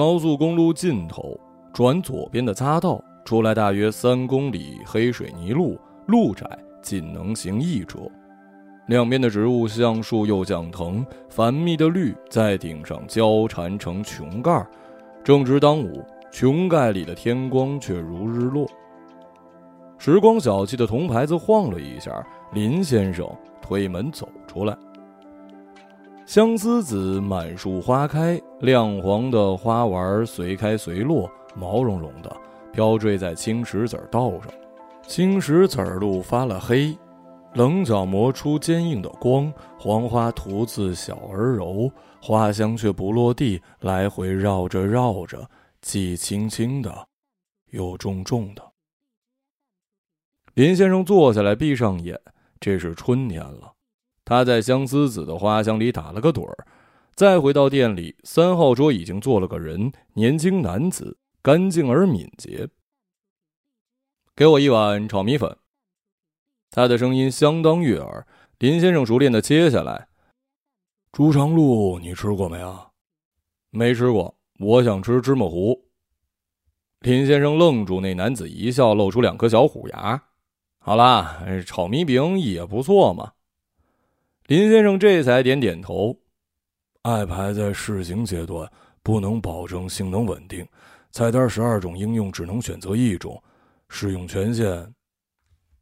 高速公路尽头转左边的匝道，出来大约三公里黑水泥路，路窄，仅能行一折。两边的植物像树又像藤，繁密的绿在顶上交缠成穹盖。正值当午，穹盖里的天光却如日落。时光小憩的铜牌子晃了一下，林先生推门走出来。相思子满树花开，亮黄的花丸随开随落，毛茸茸的飘坠在青石子道上。青石子路发了黑，棱角磨出坚硬的光。黄花徒自小而柔，花香却不落地，来回绕着绕着，既轻轻的，又重重的。林先生坐下来，闭上眼。这是春天了，他在相思子的花香里打了个盹儿。再回到店里，三号桌已经坐了个人，年轻男子，干净而敏捷。给我一碗炒米粉。他的声音相当悦耳。林先生熟练的接下来：“猪肠路你吃过没啊？没吃过，我想吃芝麻糊。”林先生愣住，那男子一笑，露出两颗小虎牙。好啦，炒米饼也不错嘛。林先生这才点点头。爱牌在试行阶段，不能保证性能稳定。菜单十二种应用，只能选择一种。使用权限，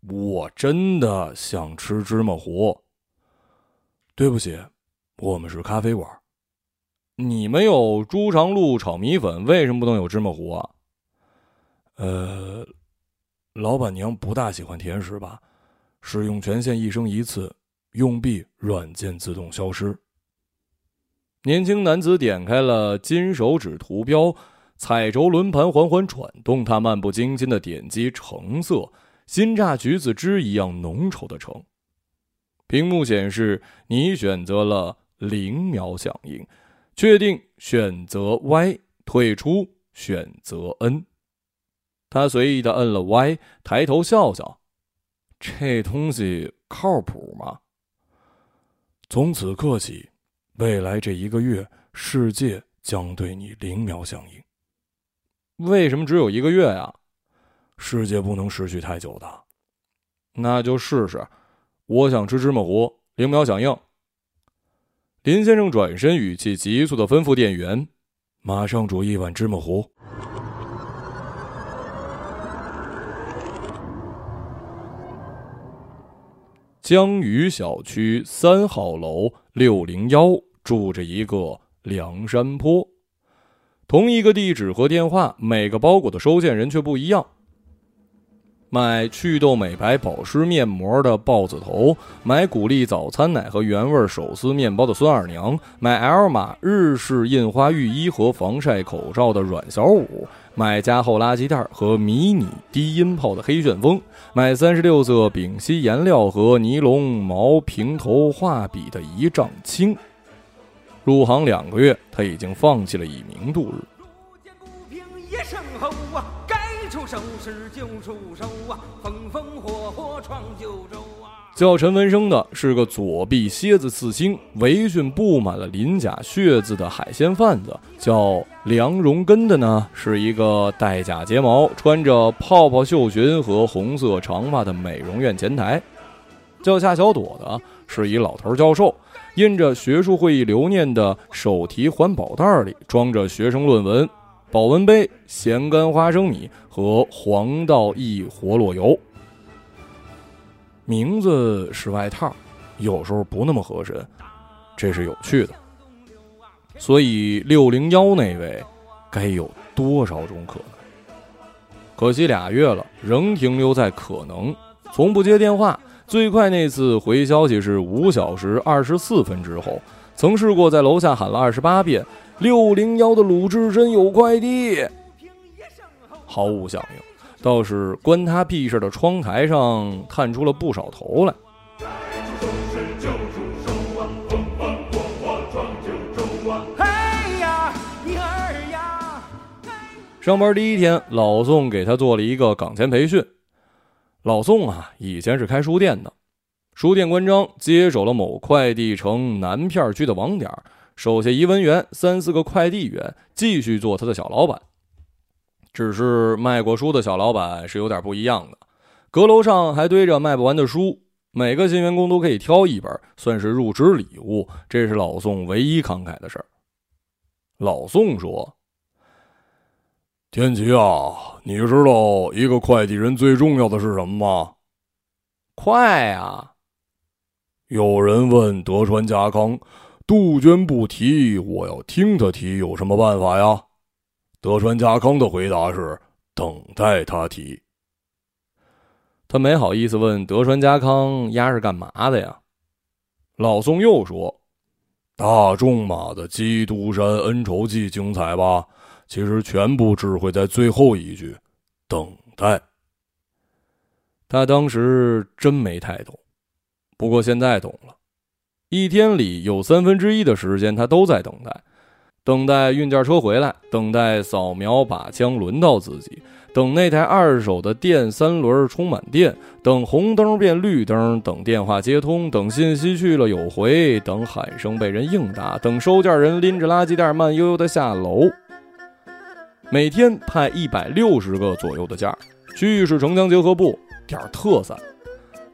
我真的想吃芝麻糊。对不起，我们是咖啡馆。你们有猪肠路炒米粉，为什么不能有芝麻糊啊？呃。老板娘不大喜欢甜食吧？使用权限一生一次，用毕软件自动消失。年轻男子点开了金手指图标，彩轴轮盘缓缓转动，他漫不经心的点击橙色，新榨橘子汁一样浓稠的橙。屏幕显示你选择了零秒响应，确定选择 Y，退出选择 N。他随意的摁了 Y，抬头笑笑：“这东西靠谱吗？”从此刻起，未来这一个月，世界将对你零秒响应。为什么只有一个月呀？世界不能持续太久的。那就试试。我想吃芝麻糊，零秒响应。林先生转身，语气急促的吩咐店员：“马上煮一碗芝麻糊。”江宇小区三号楼六零幺住着一个梁山坡，同一个地址和电话，每个包裹的收件人却不一样。买祛痘美白保湿面膜的豹子头，买古力早餐奶和原味手撕面包的孙二娘，买 L 码日式印花浴衣和防晒口罩的阮小五。买加厚垃圾袋和迷你低音炮的黑旋风，买三十六色丙烯颜料和尼龙毛平头画笔的一丈青。入行两个月，他已经放弃了以名度日。该出手时就出手啊，风风火火闯九州啊。叫陈文生的是个左臂蝎子刺青、围裙布满了鳞甲血渍的海鲜贩子；叫梁荣根的呢，是一个戴假睫毛、穿着泡泡袖裙和红色长发的美容院前台；叫夏小朵的是一老头教授，印着学术会议留念的手提环保袋里装着学生论文、保温杯、咸干花生米和黄道益活络油。名字是外套，有时候不那么合身，这是有趣的。所以六零幺那位，该有多少种可能？可惜俩月了，仍停留在可能，从不接电话。最快那次回消息是五小时二十四分之后。曾试过在楼下喊了二十八遍“六零幺的鲁智深有快递”，毫无响应。倒是关他屁事的窗台上探出了不少头来。上班第一天，老宋给他做了一个岗前培训。老宋啊，以前是开书店的，书店关张接手了某快递城南片区的网点，手下一文员、三四个快递员，继续做他的小老板。只是卖过书的小老板是有点不一样的，阁楼上还堆着卖不完的书，每个新员工都可以挑一本，算是入职礼物。这是老宋唯一慷慨的事儿。老宋说：“天琪啊，你知道一个快递人最重要的是什么吗？快啊！有人问德川家康，杜鹃不提，我要听他提，有什么办法呀？”德川家康的回答是：“等待他提。”他没好意思问德川家康丫是干嘛的呀？老宋又说：“大仲马的《基督山恩仇记》精彩吧？其实全部智慧在最后一句‘等待’。”他当时真没太懂，不过现在懂了。一天里有三分之一的时间，他都在等待。等待运件车回来，等待扫描靶枪轮到自己，等那台二手的电三轮充满电，等红灯变绿灯，等电话接通，等信息去了有回，等喊声被人应答，等收件人拎着垃圾袋慢悠悠的下楼。每天派一百六十个左右的件儿，区域是城乡结合部，点儿特散。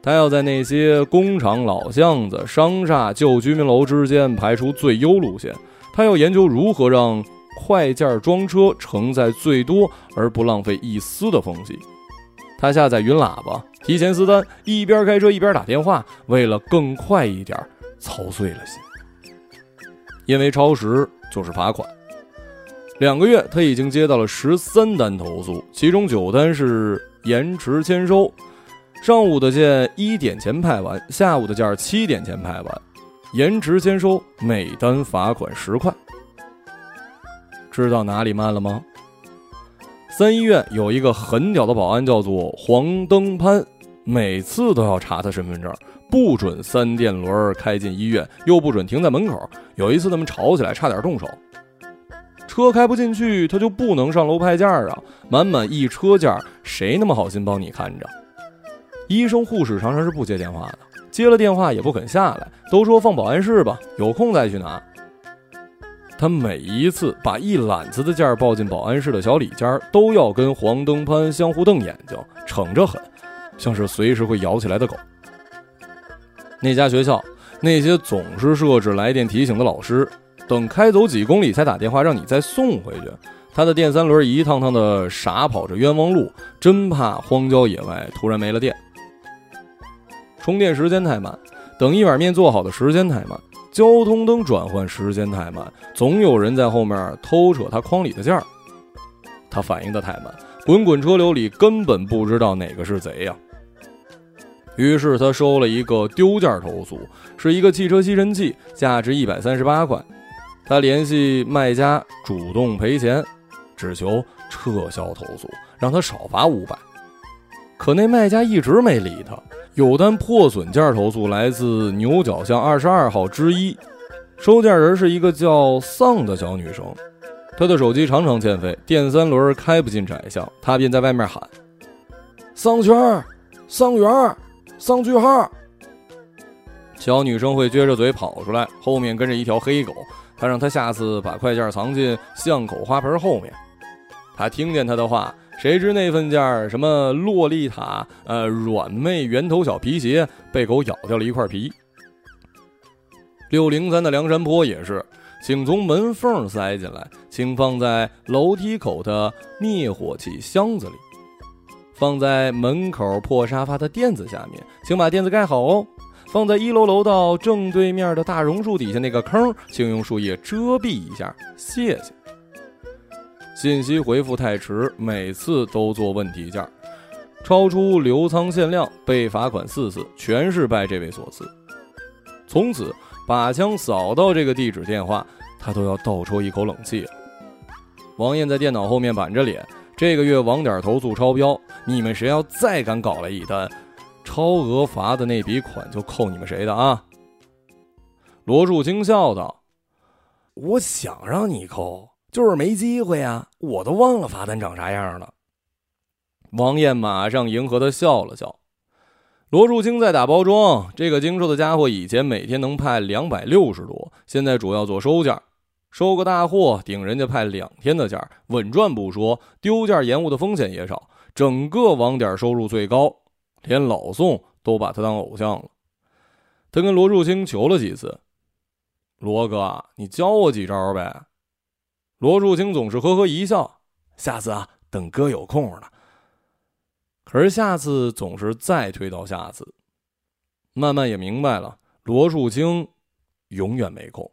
他要在那些工厂老巷子、商厦、旧居民楼之间排出最优路线。他要研究如何让快件装车承载最多而不浪费一丝的缝隙。他下载云喇叭，提前私单，一边开车一边打电话，为了更快一点，操碎了心。因为超时就是罚款。两个月，他已经接到了十三单投诉，其中九单是延迟签收。上午的件一点前派完，下午的件七点前派完。延迟签收，每单罚款十块。知道哪里慢了吗？三医院有一个很屌的保安，叫做黄登攀，每次都要查他身份证，不准三电轮开进医院，又不准停在门口。有一次他们吵起来，差点动手。车开不进去，他就不能上楼派件啊！满满一车件，谁那么好心帮你看着？医生护士常常是不接电话的。接了电话也不肯下来，都说放保安室吧，有空再去拿。他每一次把一揽子的件儿抱进保安室的小里间，都要跟黄登攀相互瞪眼睛，逞着狠，像是随时会咬起来的狗。那家学校那些总是设置来电提醒的老师，等开走几公里才打电话让你再送回去。他的电三轮一趟趟的傻跑着冤枉路，真怕荒郊野外突然没了电。充电时间太慢，等一碗面做好的时间太慢，交通灯转换时间太慢，总有人在后面偷扯他筐里的件儿。他反应的太慢，滚滚车流里根本不知道哪个是贼呀。于是他收了一个丢件投诉，是一个汽车吸尘器，价值一百三十八块。他联系卖家主动赔钱，只求撤销投诉，让他少罚五百。可那卖家一直没理他。有单破损件投诉来自牛角巷二十二号之一，收件人是一个叫丧的小女生，她的手机常常欠费，电三轮开不进窄巷，她便在外面喊：“丧圈儿，丧园，丧句号。”小女生会撅着嘴跑出来，后面跟着一条黑狗，他让他下次把快件藏进巷口花盆后面。他听见他的话。谁知那份件什么洛丽塔，呃，软妹圆头小皮鞋被狗咬掉了一块皮。六零三的梁山坡也是，请从门缝塞进来，请放在楼梯口的灭火器箱子里，放在门口破沙发的垫子下面，请把垫子盖好哦。放在一楼楼道正对面的大榕树底下那个坑，请用树叶遮蔽一下，谢谢。信息回复太迟，每次都做问题件，超出留仓限量被罚款四次，全是拜这位所赐。从此把枪扫到这个地址电话，他都要倒抽一口冷气了。王艳在电脑后面板着脸，这个月网点投诉超标，你们谁要再敢搞来一单，超额罚的那笔款就扣你们谁的啊？罗树清笑道：“我想让你扣。”就是没机会啊！我都忘了罚单长啥样了。王艳马上迎合他笑了笑：“罗树清在打包装。这个精瘦的家伙以前每天能派两百六十多，现在主要做收件，收个大货顶人家派两天的件，稳赚不说，丢件延误的风险也少，整个网点收入最高，连老宋都把他当偶像了。他跟罗树清求了几次：“罗哥，你教我几招呗。”罗树清总是呵呵一笑：“下次啊，等哥有空了。”可是下次总是再推到下次，慢慢也明白了，罗树清永远没空。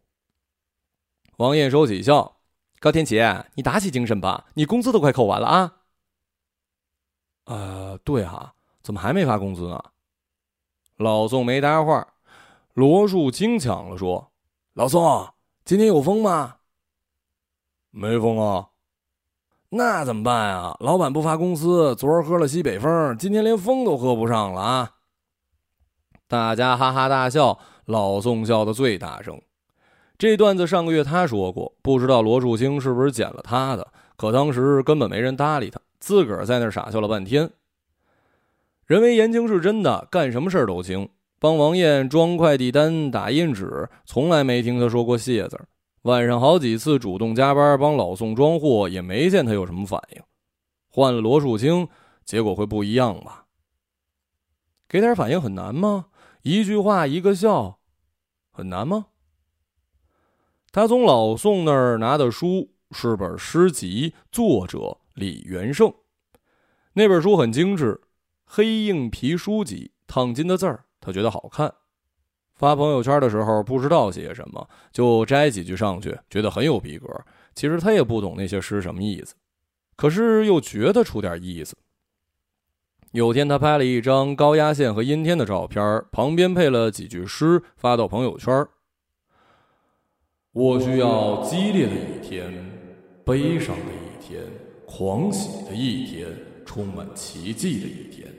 王艳收起笑：“高天启，你打起精神吧，你工资都快扣完了啊。”“呃，对哈，怎么还没发工资呢？”老宋没搭话，罗树清抢了说：“老宋，今天有风吗？”“没风啊。”那怎么办啊？老板不发工资，昨儿喝了西北风，今天连风都喝不上了啊！大家哈哈大笑，老宋笑得最大声。这段子上个月他说过，不知道罗树清是不是捡了他的，可当时根本没人搭理他，自个儿在那傻笑了半天。人为言情是真的，干什么事儿都轻。帮王艳装快递单、打印纸，从来没听他说过谢字儿。晚上好几次主动加班帮老宋装货，也没见他有什么反应。换了罗树清，结果会不一样吧？给点反应很难吗？一句话一个笑，很难吗？他从老宋那儿拿的书是本诗集，作者李元胜。那本书很精致，黑硬皮书籍，烫金的字儿，他觉得好看。发朋友圈的时候不知道写什么，就摘几句上去，觉得很有逼格。其实他也不懂那些诗什么意思，可是又觉得出点意思。有天他拍了一张高压线和阴天的照片，旁边配了几句诗，发到朋友圈。我需要激烈的一天，悲伤的一天，狂喜的一天，充满奇迹的一天，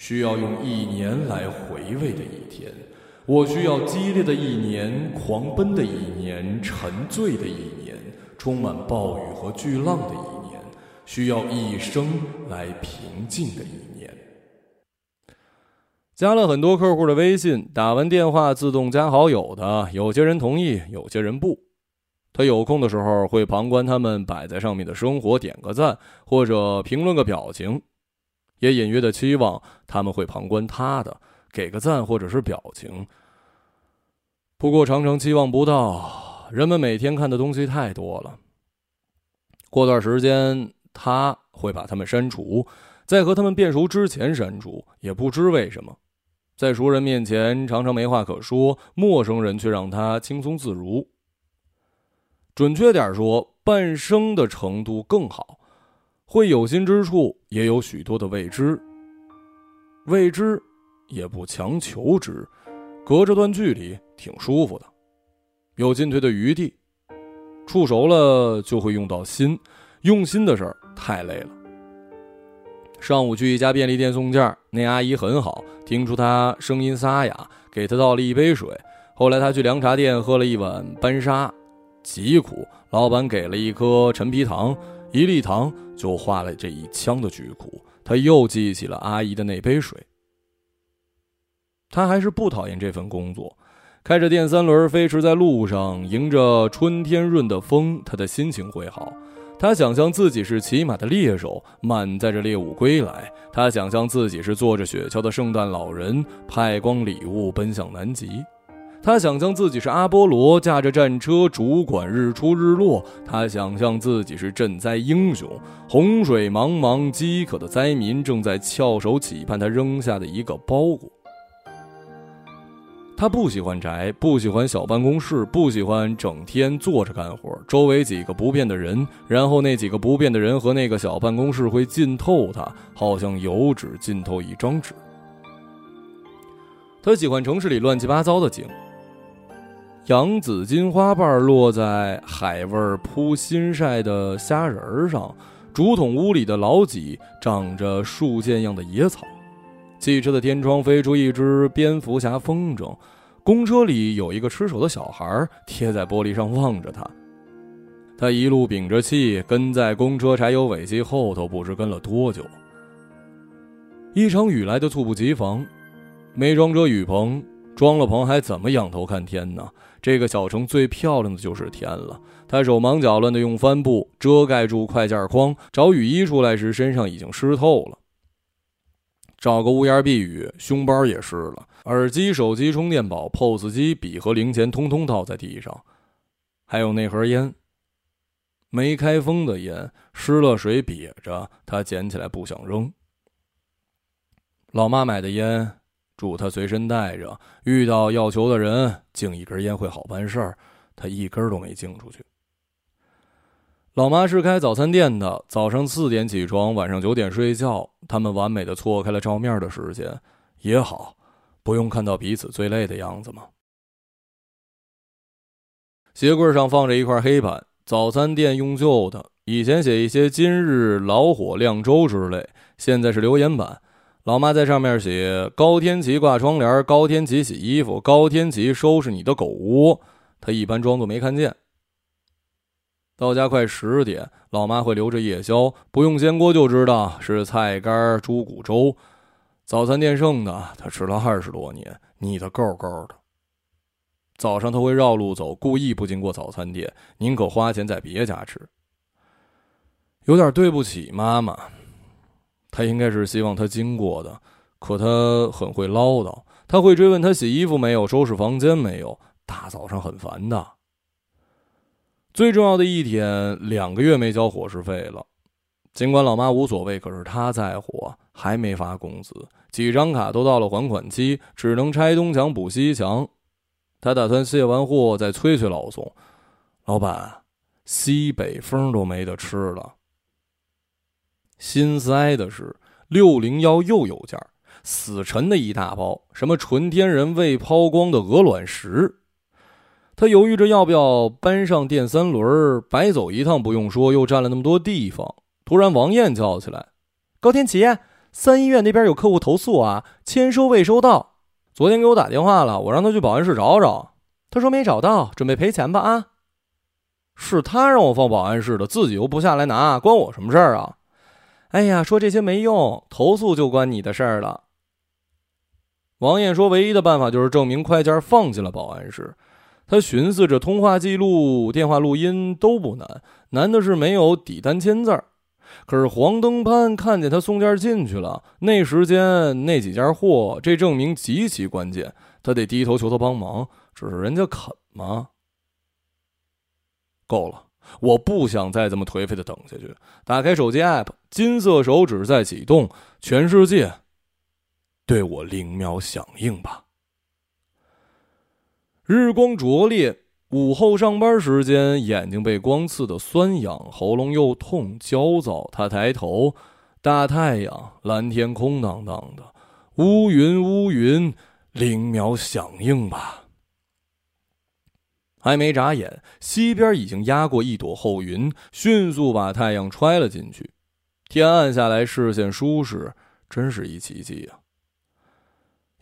需要用一年来回味的一天。我需要激烈的一年，狂奔的一年，沉醉的一年，充满暴雨和巨浪的一年，需要一生来平静的一年。加了很多客户的微信，打完电话自动加好友的，有些人同意，有些人不。他有空的时候会旁观他们摆在上面的生活，点个赞或者评论个表情，也隐约的期望他们会旁观他的。给个赞或者是表情，不过常常期望不到。人们每天看的东西太多了，过段时间他会把他们删除，在和他们变熟之前删除，也不知为什么，在熟人面前常常没话可说，陌生人却让他轻松自如。准确点说，半生的程度更好，会有心之处也有许多的未知，未知。也不强求之，隔着段距离挺舒服的，有进退的余地。处熟了就会用到心，用心的事儿太累了。上午去一家便利店送件儿，那阿姨很好，听出他声音沙哑，给他倒了一杯水。后来他去凉茶店喝了一碗班沙，极苦，老板给了一颗陈皮糖，一粒糖就化了这一腔的巨苦。他又记起了阿姨的那杯水。他还是不讨厌这份工作，开着电三轮飞驰在路上，迎着春天润的风，他的心情会好。他想象自己是骑马的猎手，满载着猎物归来；他想象自己是坐着雪橇的圣诞老人，派光礼物奔向南极；他想象自己是阿波罗，驾着战车主管日出日落；他想象自己是赈灾英雄，洪水茫茫，饥渴的灾民正在翘首企盼他扔下的一个包裹。他不喜欢宅，不喜欢小办公室，不喜欢整天坐着干活。周围几个不变的人，然后那几个不变的人和那个小办公室会浸透他，好像油脂浸透一张纸。他喜欢城市里乱七八糟的景：洋紫金花瓣落在海味铺新晒的虾仁上，竹筒屋里的老几长着树箭样的野草。汽车的天窗飞出一只蝙蝠侠风筝，公车里有一个吃手的小孩贴在玻璃上望着他。他一路屏着气跟在公车柴油尾气后头，不知跟了多久。一场雨来的猝不及防，没装遮雨棚，装了棚还怎么仰头看天呢？这个小城最漂亮的就是天了。他手忙脚乱地用帆布遮盖住快件筐，找雨衣出来时，身上已经湿透了。找个屋檐避雨，胸包也湿了。耳机、手机、充电宝、POS 机、笔和零钱，通通倒在地上。还有那盒烟，没开封的烟，湿了水瘪着，他捡起来不想扔。老妈买的烟。嘱他随身带着，遇到要求的人，敬一根烟会好办事儿。他一根都没敬出去。老妈是开早餐店的，早上四点起床，晚上九点睡觉。他们完美的错开了照面的时间，也好，不用看到彼此最累的样子嘛。鞋柜上放着一块黑板，早餐店用旧的，以前写一些“今日老火靓粥”之类，现在是留言板。老妈在上面写：“高天齐挂窗帘，高天齐洗衣服，高天齐收拾你的狗窝。”他一般装作没看见。到家快十点，老妈会留着夜宵，不用煎锅就知道是菜干猪骨粥。早餐店剩的，他吃了二十多年，腻得够够的。早上他会绕路走，故意不经过早餐店，宁可花钱在别家吃。有点对不起妈妈。他应该是希望他经过的，可他很会唠叨。他会追问他洗衣服没有，收拾房间没有。大早上很烦的。最重要的一点，两个月没交伙食费了。尽管老妈无所谓，可是他在乎，还没发工资，几张卡都到了还款期，只能拆东墙补西墙。他打算卸完货再催催老宋。老板，西北风都没得吃了。心塞的是，六零幺又有件死沉的一大包，什么纯天然未抛光的鹅卵石。他犹豫着要不要搬上电三轮，白走一趟不用说，又占了那么多地方。突然，王艳叫起来：“高天齐，三医院那边有客户投诉啊，签收未收到。昨天给我打电话了，我让他去保安室找找。他说没找到，准备赔钱吧？啊，是他让我放保安室的，自己又不下来拿，关我什么事儿啊？”哎呀，说这些没用，投诉就关你的事儿了。王艳说：“唯一的办法就是证明快件放进了保安室。”他寻思着，通话记录、电话录音都不难，难的是没有底单签字儿。可是黄登攀看见他送件进去了，那时间那几件货，这证明极其关键，他得低头求他帮忙。只是人家肯吗？够了。我不想再这么颓废的等下去。打开手机 App，金色手指在启动，全世界对我零秒响应吧。日光灼烈，午后上班时间，眼睛被光刺的酸痒，喉咙又痛，焦躁。他抬头，大太阳，蓝天，空荡荡的，乌云，乌云，零秒响应吧。还没眨眼，西边已经压过一朵厚云，迅速把太阳揣了进去。天暗下来，视线舒适，真是一奇迹呀！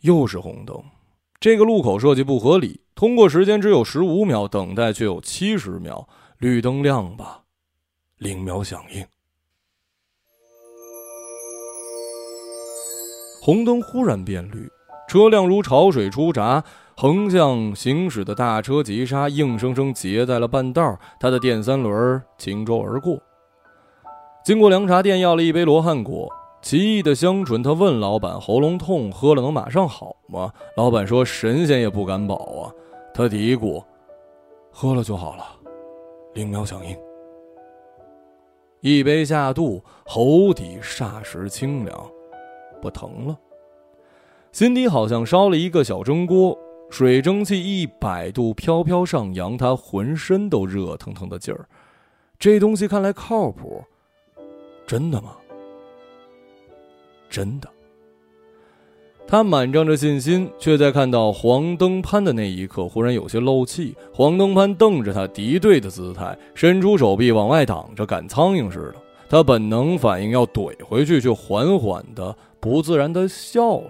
又是红灯，这个路口设计不合理。通过时间只有十五秒，等待却有七十秒。绿灯亮吧，零秒响应。红灯忽然变绿，车辆如潮水出闸。横向行驶的大车急刹，硬生生截在了半道。他的电三轮轻舟而过。经过凉茶店，要了一杯罗汉果，奇异的香醇。他问老板：“喉咙痛，喝了能马上好吗？”老板说：“神仙也不敢保啊。”他嘀咕：“喝了就好了。”灵苗响应。一杯下肚，喉底霎时清凉，不疼了。心底好像烧了一个小蒸锅。水蒸气一百度飘飘上扬，他浑身都热腾腾的劲儿。这东西看来靠谱，真的吗？真的。他满装着信心，却在看到黄登攀的那一刻，忽然有些漏气。黄登攀瞪着他敌对的姿态，伸出手臂往外挡着，赶苍蝇似的。他本能反应要怼回去，却缓缓的、不自然的笑了。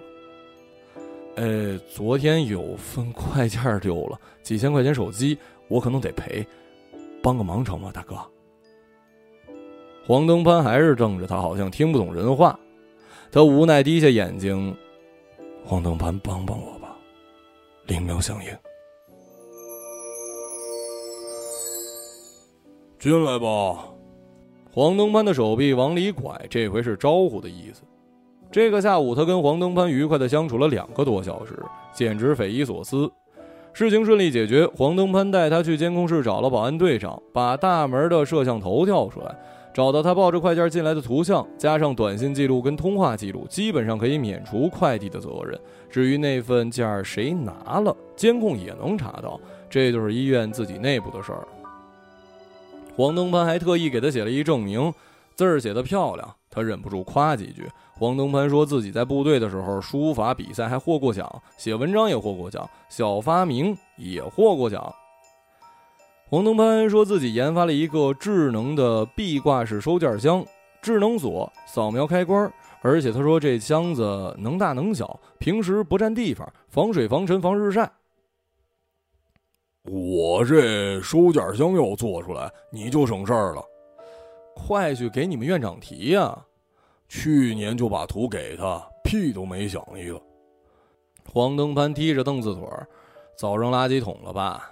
呃，昨天有份快件丢了，几千块钱手机，我可能得赔，帮个忙成吗，大哥？黄登攀还是瞪着他，好像听不懂人话。他无奈低下眼睛，黄登攀，帮帮我吧！灵苗响应，进来吧。黄登攀的手臂往里拐，这回是招呼的意思。这个下午，他跟黄登攀愉快的相处了两个多小时，简直匪夷所思。事情顺利解决，黄登攀带他去监控室找了保安队长，把大门的摄像头调出来，找到他抱着快件进来的图像，加上短信记录跟通话记录，基本上可以免除快递的责任。至于那份件儿谁拿了，监控也能查到，这就是医院自己内部的事儿。黄登攀还特意给他写了一证明，字儿写得漂亮，他忍不住夸几句。黄登攀说自己在部队的时候，书法比赛还获过奖，写文章也获过奖，小发明也获过奖。黄登攀说自己研发了一个智能的壁挂式收件箱，智能锁，扫描开关，而且他说这箱子能大能小，平时不占地方，防水、防尘、防日晒。我这收件箱要做出来，你就省事儿了。快去给你们院长提呀！去年就把图给他，屁都没响一个。黄登攀踢着凳子腿儿，早扔垃圾桶了吧？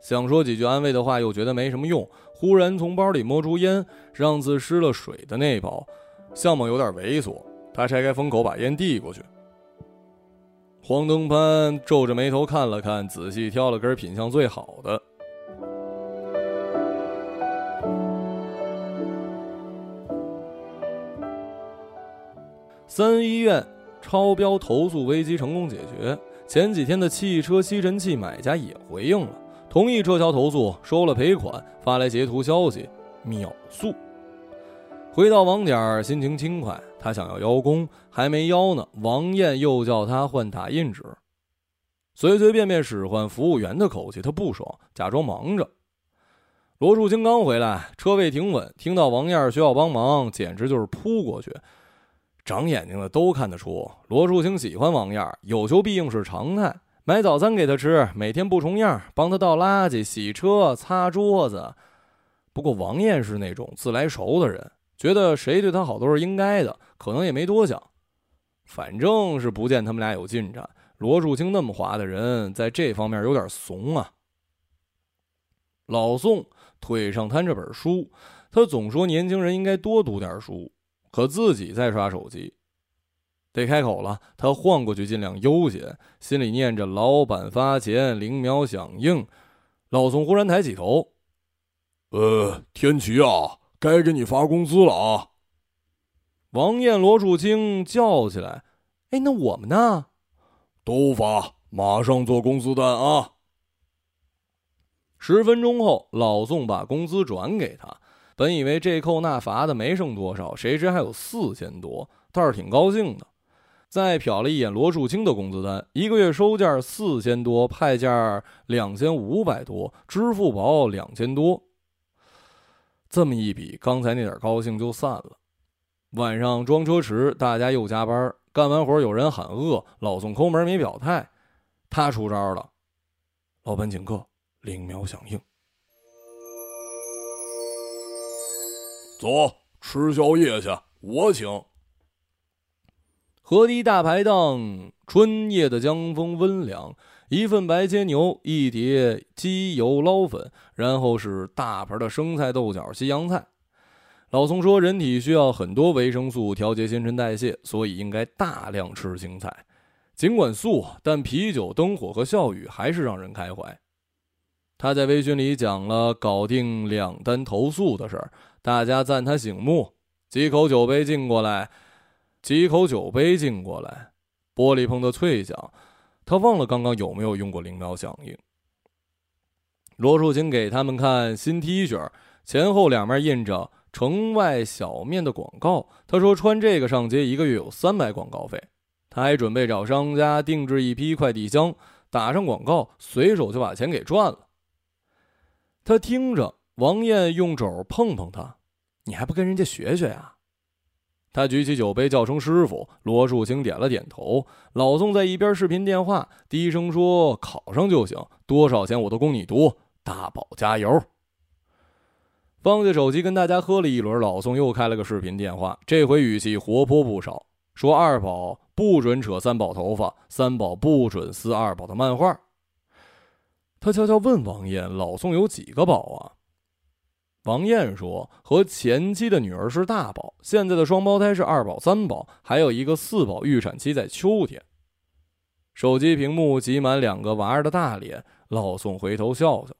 想说几句安慰的话，又觉得没什么用。忽然从包里摸出烟，上次湿了水的那包，相貌有点猥琐。他拆开封口，把烟递过去。黄登攀皱着眉头看了看，仔细挑了根品相最好的。三医院超标投诉危机成功解决。前几天的汽车吸尘器买家也回应了，同意撤销投诉，收了赔款，发来截图消息，秒速。回到网点，心情轻快。他想要邀功，还没邀呢，王艳又叫他换打印纸，随随便便使唤服务员的口气，他不爽，假装忙着。罗树清刚回来，车位停稳，听到王艳需要帮忙，简直就是扑过去。长眼睛的都看得出，罗树清喜欢王燕，有求必应是常态。买早餐给他吃，每天不重样，帮他倒垃圾、洗车、擦桌子。不过王燕是那种自来熟的人，觉得谁对他好都是应该的，可能也没多想。反正是不见他们俩有进展。罗树清那么滑的人，在这方面有点怂啊。老宋腿上摊着本书，他总说年轻人应该多读点书。可自己在刷手机，得开口了。他晃过去，尽量悠闲，心里念着“老板发钱，灵苗响应”。老宋忽然抬起头：“呃，天齐啊，该给你发工资了啊！”王艳、罗树清叫起来：“哎，那我们呢？都发，马上做工资单啊！”十分钟后，老宋把工资转给他。本以为这扣那罚的没剩多少，谁知还有四千多，倒是挺高兴的。再瞟了一眼罗树清的工资单，一个月收件四千多，派件两千五百多，支付宝两千多。这么一比，刚才那点高兴就散了。晚上装车时，大家又加班，干完活有人喊饿，老宋抠门没表态，他出招了。老板请客，灵苗响应。走，吃宵夜去，我请。河堤大排档，春夜的江风温凉，一份白切牛，一碟鸡油捞粉，然后是大盆的生菜、豆角、西洋菜。老宋说，人体需要很多维生素调节新陈代谢，所以应该大量吃青菜。尽管素，但啤酒、灯火和笑语还是让人开怀。他在微信里讲了搞定两单投诉的事儿。大家赞他醒目，几口酒杯敬过来，几口酒杯敬过来，玻璃碰的脆响。他忘了刚刚有没有用过灵苗响应。罗树清给他们看新 T 恤，前后两面印着城外小面的广告。他说穿这个上街一个月有三百广告费。他还准备找商家定制一批快递箱，打上广告，随手就把钱给赚了。他听着。王艳用肘碰碰他，你还不跟人家学学呀？他举起酒杯叫声师傅。罗树清点了点头。老宋在一边视频电话，低声说：“考上就行，多少钱我都供你读。大宝加油！”放下手机，跟大家喝了一轮。老宋又开了个视频电话，这回语气活泼不少。说二宝不准扯三宝头发，三宝不准撕二宝的漫画。他悄悄问王艳：“老宋有几个宝啊？”王艳说：“和前妻的女儿是大宝，现在的双胞胎是二宝、三宝，还有一个四宝，预产期在秋天。”手机屏幕挤满两个娃儿的大脸，老宋回头笑笑。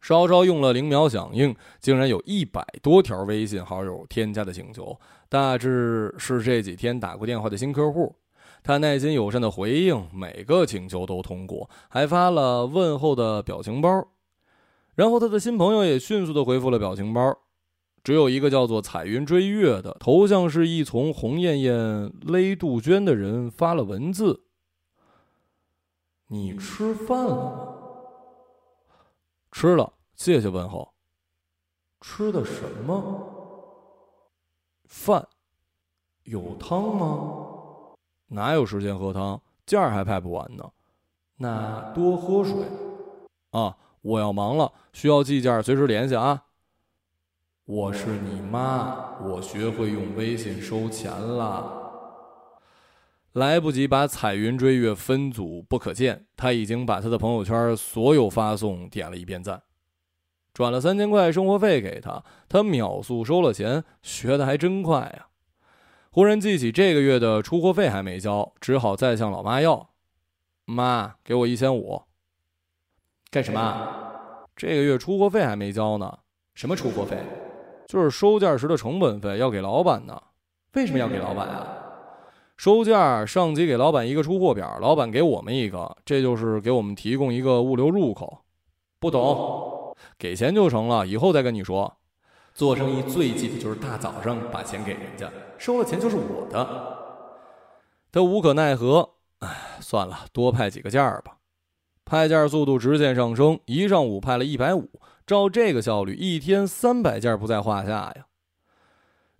稍稍用了零秒响应，竟然有一百多条微信好友添加的请求，大致是这几天打过电话的新客户。他耐心友善的回应，每个请求都通过，还发了问候的表情包。然后他的新朋友也迅速的回复了表情包，只有一个叫做彩云追月的，头像是一丛红艳艳勒杜鹃的人发了文字：“你吃饭了吗？吃了，谢谢问候。吃的什么？饭？有汤吗？”哪有时间喝汤？件儿还派不完呢。那多喝水。啊，我要忙了，需要寄件，随时联系啊。我是你妈，我学会用微信收钱了。来不及把彩云追月分组不可见，他已经把他的朋友圈所有发送点了一遍赞，转了三千块生活费给他，他秒速收了钱，学的还真快呀。忽然记起这个月的出货费还没交，只好再向老妈要。妈，给我一千五。干什么？这个月出货费还没交呢。什么出货费？就是收件时的成本费，要给老板呢。为什么要给老板啊？收件，上级给老板一个出货表，老板给我们一个，这就是给我们提供一个物流入口。不懂？给钱就成了，以后再跟你说。做生意最忌的就是大早上把钱给人家，收了钱就是我的。他无可奈何，唉，算了，多派几个件儿吧。派件速度直线上升，一上午派了一百五，照这个效率，一天三百件不在话下呀。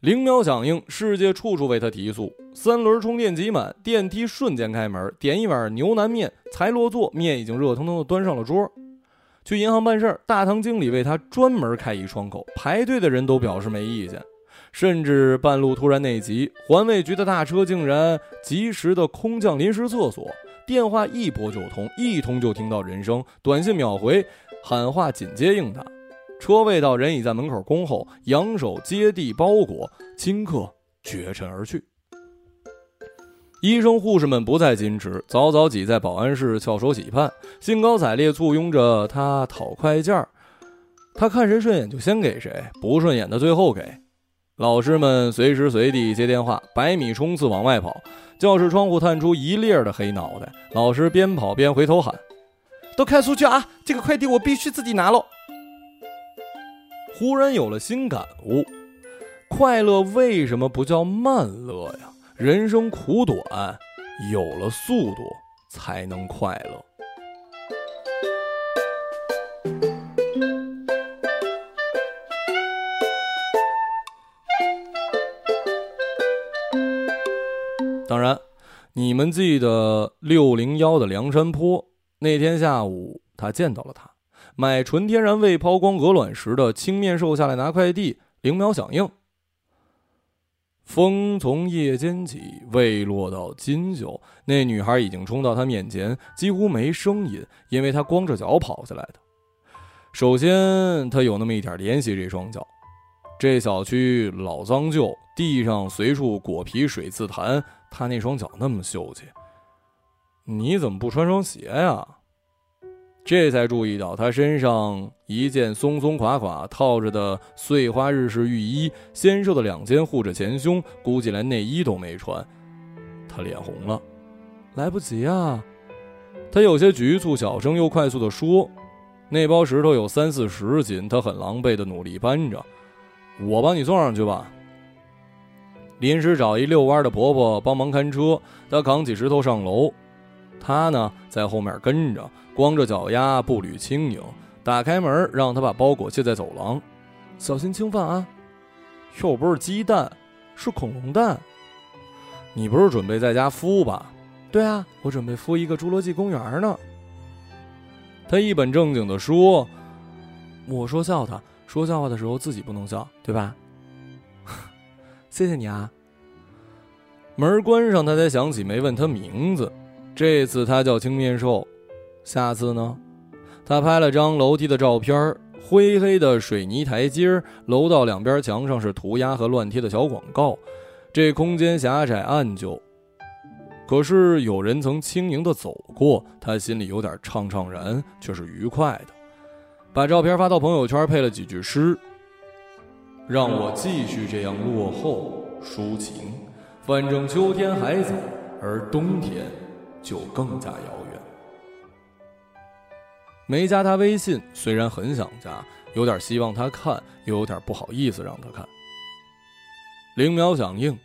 零秒响应，世界处处为他提速。三轮充电挤满，电梯瞬间开门，点一碗牛腩面，才落座，面已经热腾腾的端上了桌。去银行办事儿，大堂经理为他专门开一窗口，排队的人都表示没意见，甚至半路突然内急，环卫局的大车竟然及时的空降临时厕所，电话一拨就通，一通就听到人声，短信秒回，喊话紧接应答，车未到，人已在门口恭候，扬手接递包裹，顷刻绝尘而去。医生护士们不再矜持，早早挤在保安室翘首企盼，兴高采烈簇拥着他讨快件儿。他看谁顺眼就先给谁，不顺眼的最后给。老师们随时随地接电话，百米冲刺往外跑。教室窗户探出一列的黑脑袋，老师边跑边回头喊：“都开出去啊！这个快递我必须自己拿喽！”忽然有了新感悟：快乐为什么不叫慢乐呀？人生苦短，有了速度才能快乐。当然，你们记得六零幺的梁山坡那天下午，他见到了他，买纯天然未抛光鹅卵石的青面兽下来拿快递，零秒响应。风从夜间起，未落到今宵。那女孩已经冲到他面前，几乎没声音，因为她光着脚跑下来的。首先，她有那么一点怜惜这双脚。这小区老脏旧，地上随处果皮水渍痰，他那双脚那么秀气，你怎么不穿双鞋呀？这才注意到，他身上一件松松垮垮套着的碎花日式浴衣，纤瘦的两肩护着前胸，估计连内衣都没穿。他脸红了，来不及啊！他有些局促，小声又快速地说：“那包石头有三四十斤，他很狼狈地努力搬着，我帮你送上去吧。”临时找一遛弯的婆婆帮忙看车，她扛起石头上楼。他呢，在后面跟着，光着脚丫，步履轻盈。打开门，让他把包裹卸在走廊，小心侵犯啊！又不是鸡蛋，是恐龙蛋。你不是准备在家孵吧？对啊，我准备孵一个侏罗纪公园呢。他一本正经的说：“我说笑他，说笑话的时候自己不能笑，对吧？”谢谢你啊。门关上，他才想起没问他名字。这次他叫青面兽，下次呢？他拍了张楼梯的照片，灰黑的水泥台阶，楼道两边墙上是涂鸦和乱贴的小广告，这空间狭窄暗旧。可是有人曾轻盈的走过，他心里有点怅怅然，却是愉快的。把照片发到朋友圈，配了几句诗：“让我继续这样落后抒情，反正秋天还早，而冬天。”就更加遥远。没加他微信，虽然很想加，有点希望他看，又有点不好意思让他看。零秒响应，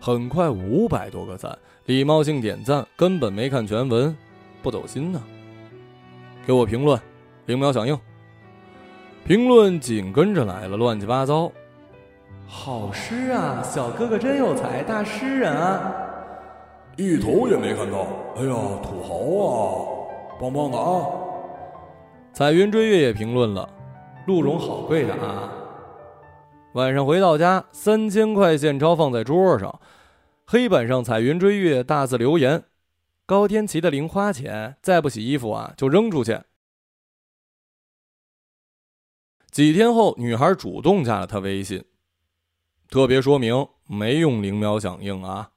很快五百多个赞，礼貌性点赞，根本没看全文，不走心呢。给我评论，零秒响应。评论紧跟着来了，乱七八糟。好诗啊，小哥哥真有才，大诗人啊。一头也没看到，哎呀，土豪啊，棒棒的啊！彩云追月也评论了，鹿茸好贵的啊。晚上回到家，三千块现钞放在桌上，黑板上彩云追月大字留言：高天齐的零花钱，再不洗衣服啊就扔出去。几天后，女孩主动加了他微信，特别说明没用零秒响应啊。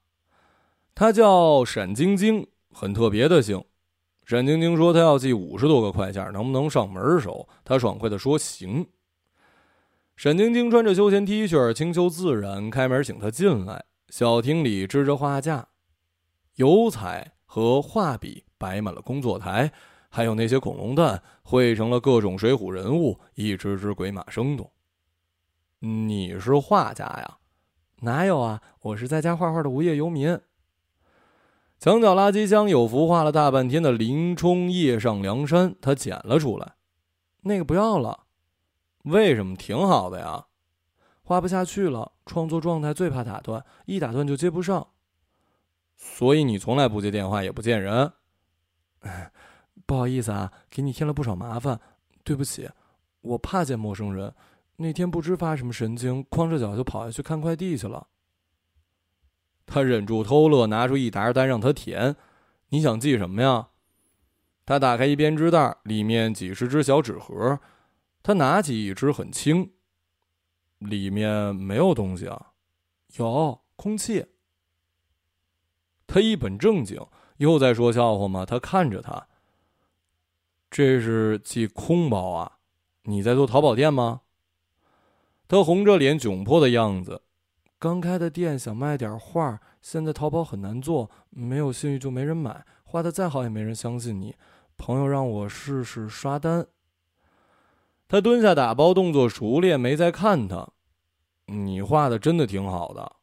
他叫沈晶晶，很特别的姓。沈晶晶说：“他要寄五十多个快件，能不能上门收？”他爽快的说：“行。”沈晶晶穿着休闲 T 恤，清秀自然，开门请他进来。小厅里支着画架，油彩和画笔摆满了工作台，还有那些恐龙蛋绘成了各种水浒人物，一只只鬼马生动。你是画家呀？哪有啊？我是在家画画的无业游民。墙角垃圾箱有幅画了大半天的林冲夜上梁山，他捡了出来。那个不要了，为什么？挺好的呀，画不下去了。创作状态最怕打断，一打断就接不上。所以你从来不接电话，也不见人。不好意思啊，给你添了不少麻烦，对不起，我怕见陌生人。那天不知发什么神经，光着脚就跑下去看快递去了。他忍住偷乐，拿出一沓单让他填。你想寄什么呀？他打开一编织袋，里面几十只小纸盒。他拿起一只，很轻。里面没有东西啊，有空气。他一本正经，又在说笑话吗？他看着他。这是寄空包啊？你在做淘宝店吗？他红着脸，窘迫的样子。刚开的店想卖点画，现在淘宝很难做，没有信誉就没人买，画的再好也没人相信你。朋友让我试试刷单。他蹲下打包，动作熟练，没再看他。你画的真的挺好的。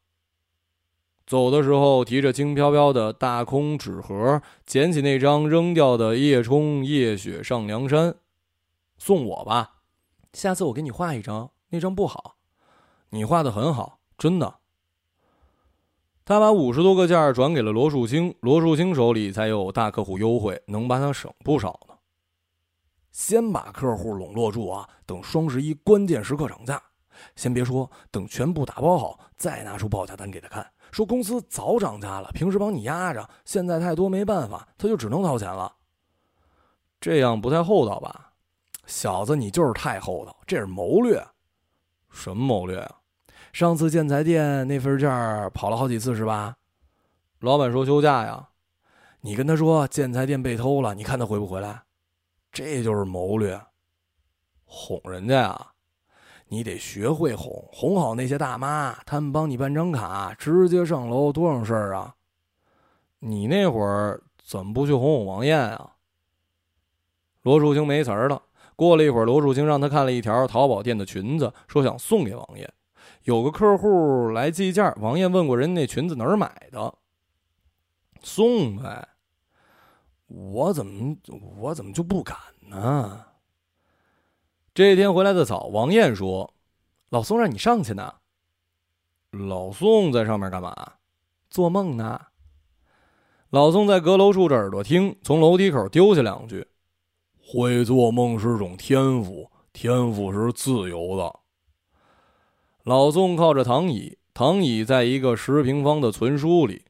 走的时候提着轻飘飘的大空纸盒，捡起那张扔掉的“夜冲夜雪上梁山”，送我吧。下次我给你画一张，那张不好，你画的很好。真的，他把五十多个件转给了罗树清，罗树清手里才有大客户优惠，能把他省不少呢。先把客户笼络住啊，等双十一关键时刻涨价。先别说，等全部打包好，再拿出报价单给他看，说公司早涨价了，平时帮你压着，现在太多没办法，他就只能掏钱了。这样不太厚道吧？小子，你就是太厚道，这是谋略。什么谋略啊？上次建材店那份件跑了好几次是吧？老板说休假呀，你跟他说建材店被偷了，你看他回不回来？这就是谋略，哄人家呀！你得学会哄，哄好那些大妈，他们帮你办张卡，直接上楼，多省事儿啊！你那会儿怎么不去哄哄王艳啊？罗树清没词儿了。过了一会儿，罗树清让他看了一条淘宝店的裙子，说想送给王爷。有个客户来寄件，王爷问过人那裙子哪儿买的，送呗。我怎么我怎么就不敢呢？这天回来的早，王艳说：“老宋让你上去呢。”老宋在上面干嘛？做梦呢。老宋在阁楼竖着耳朵听，从楼梯口丢下两句：“会做梦是种天赋，天赋是自由的。”老宋靠着躺椅，躺椅在一个十平方的存书里。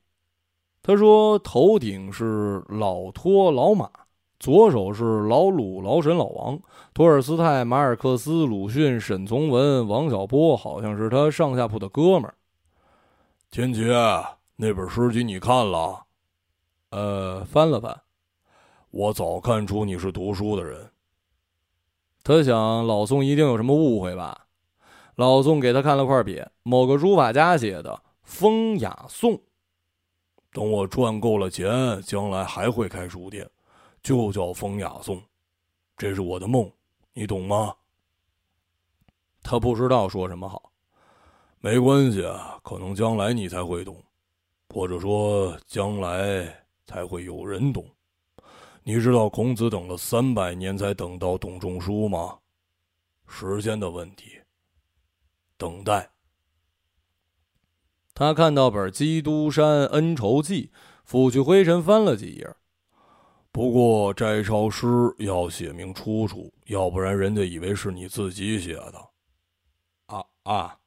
他说：“头顶是老托、老马，左手是老鲁、老沈、老王。托尔斯泰、马尔克斯、鲁迅、沈从文、王小波，好像是他上下铺的哥们儿。”天杰，那本诗集你看了？呃，翻了翻。我早看出你是读书的人。他想老宋一定有什么误会吧？老宋给他看了块匾，某个书法家写的“风雅颂”。等我赚够了钱，将来还会开书店，就叫风雅颂，这是我的梦，你懂吗？他不知道说什么好。没关系啊，可能将来你才会懂，或者说将来才会有人懂。你知道孔子等了三百年才等到董仲舒吗？时间的问题。等待。他看到本《基督山恩仇记》，拂去灰尘，翻了几页。不过摘抄诗要写明出处，要不然人家以为是你自己写的。啊啊！